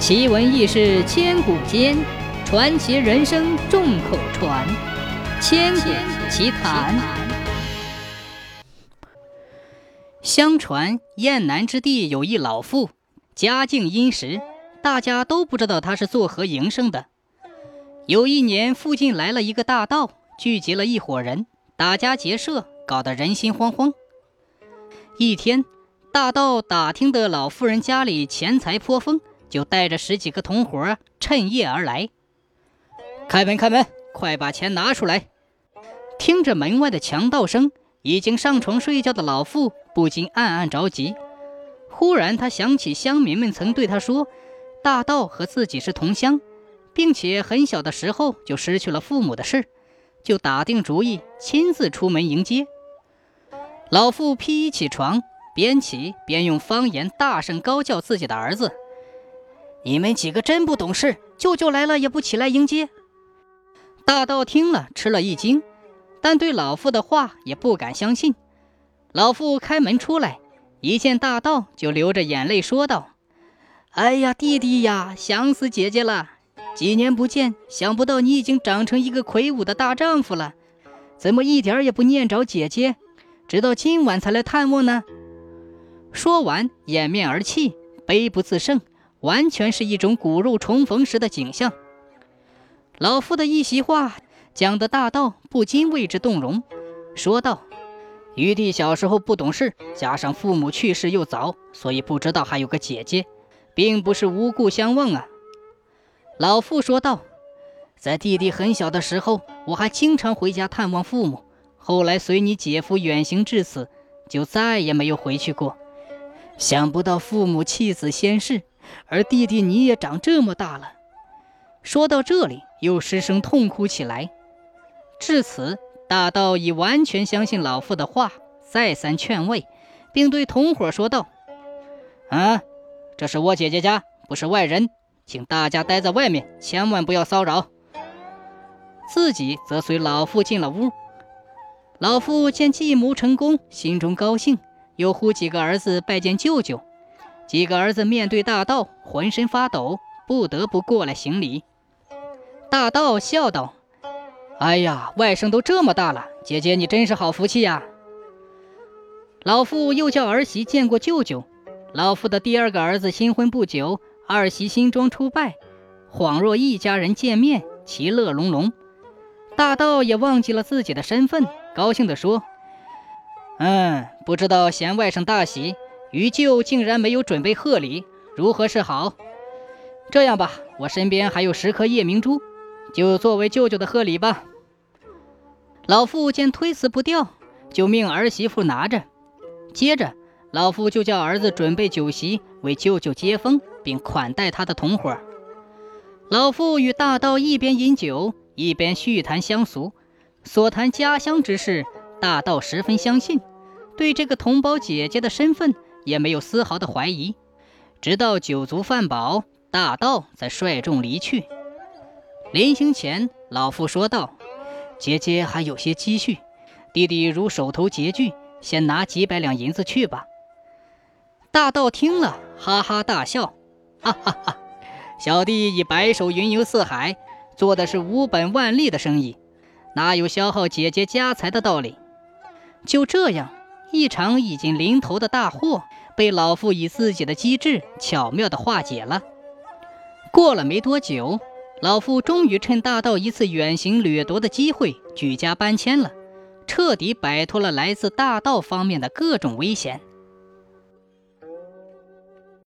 奇闻异事千古间，传奇人生众口传。千古奇谈。相传燕南之地有一老妇，家境殷实，大家都不知道她是做何营生的。有一年，附近来了一个大盗，聚集了一伙人，打家劫舍，搞得人心惶惶。一天，大盗打听得老妇人家里钱财颇丰。就带着十几个同伙趁夜而来。开门，开门，快把钱拿出来！听着门外的强盗声，已经上床睡觉的老妇不禁暗暗着急。忽然，他想起乡民们曾对他说，大盗和自己是同乡，并且很小的时候就失去了父母的事，就打定主意亲自出门迎接。老妇披衣起床，边起边用方言大声高叫自己的儿子。你们几个真不懂事！舅舅来了也不起来迎接。大道听了吃了一惊，但对老妇的话也不敢相信。老妇开门出来，一见大道就流着眼泪说道：“哎呀，弟弟呀，想死姐姐了！几年不见，想不到你已经长成一个魁梧的大丈夫了，怎么一点也不念着姐姐，直到今晚才来探望呢？”说完，掩面而泣，悲不自胜。完全是一种骨肉重逢时的景象。老夫的一席话讲得大道不禁为之动容，说道：“余弟小时候不懂事，加上父母去世又早，所以不知道还有个姐姐，并不是无故相望啊。”老妇说道：“在弟弟很小的时候，我还经常回家探望父母，后来随你姐夫远行至此，就再也没有回去过。想不到父母弃子先逝。”而弟弟，你也长这么大了。说到这里，又失声痛哭起来。至此，大盗已完全相信老妇的话，再三劝慰，并对同伙说道：“啊，这是我姐姐家，不是外人，请大家待在外面，千万不要骚扰。”自己则随老妇进了屋。老妇见计谋成功，心中高兴，又呼几个儿子拜见舅舅。几个儿子面对大盗，浑身发抖，不得不过来行礼。大盗笑道：“哎呀，外甥都这么大了，姐姐你真是好福气呀。”老妇又叫儿媳见过舅舅。老妇的第二个儿子新婚不久，二媳新装出拜，恍若一家人见面，其乐融融。大盗也忘记了自己的身份，高兴地说：“嗯，不知道贤外甥大喜。”于舅竟然没有准备贺礼，如何是好？这样吧，我身边还有十颗夜明珠，就作为舅舅的贺礼吧。老妇见推辞不掉，就命儿媳妇拿着。接着，老妇就叫儿子准备酒席，为舅舅接风，并款待他的同伙。老妇与大盗一边饮酒，一边叙谈乡俗，所谈家乡之事，大盗十分相信，对这个同胞姐姐的身份。也没有丝毫的怀疑，直到酒足饭饱，大盗才率众离去。临行前，老妇说道：“姐姐还有些积蓄，弟弟如手头拮据，先拿几百两银子去吧。”大盗听了，哈哈大笑：“哈哈哈！小弟已白手云游四海，做的是无本万利的生意，哪有消耗姐姐家财的道理？”就这样。一场已经临头的大祸，被老妇以自己的机智巧妙地化解了。过了没多久，老妇终于趁大道一次远行掠夺的机会，举家搬迁了，彻底摆脱了来自大道方面的各种危险。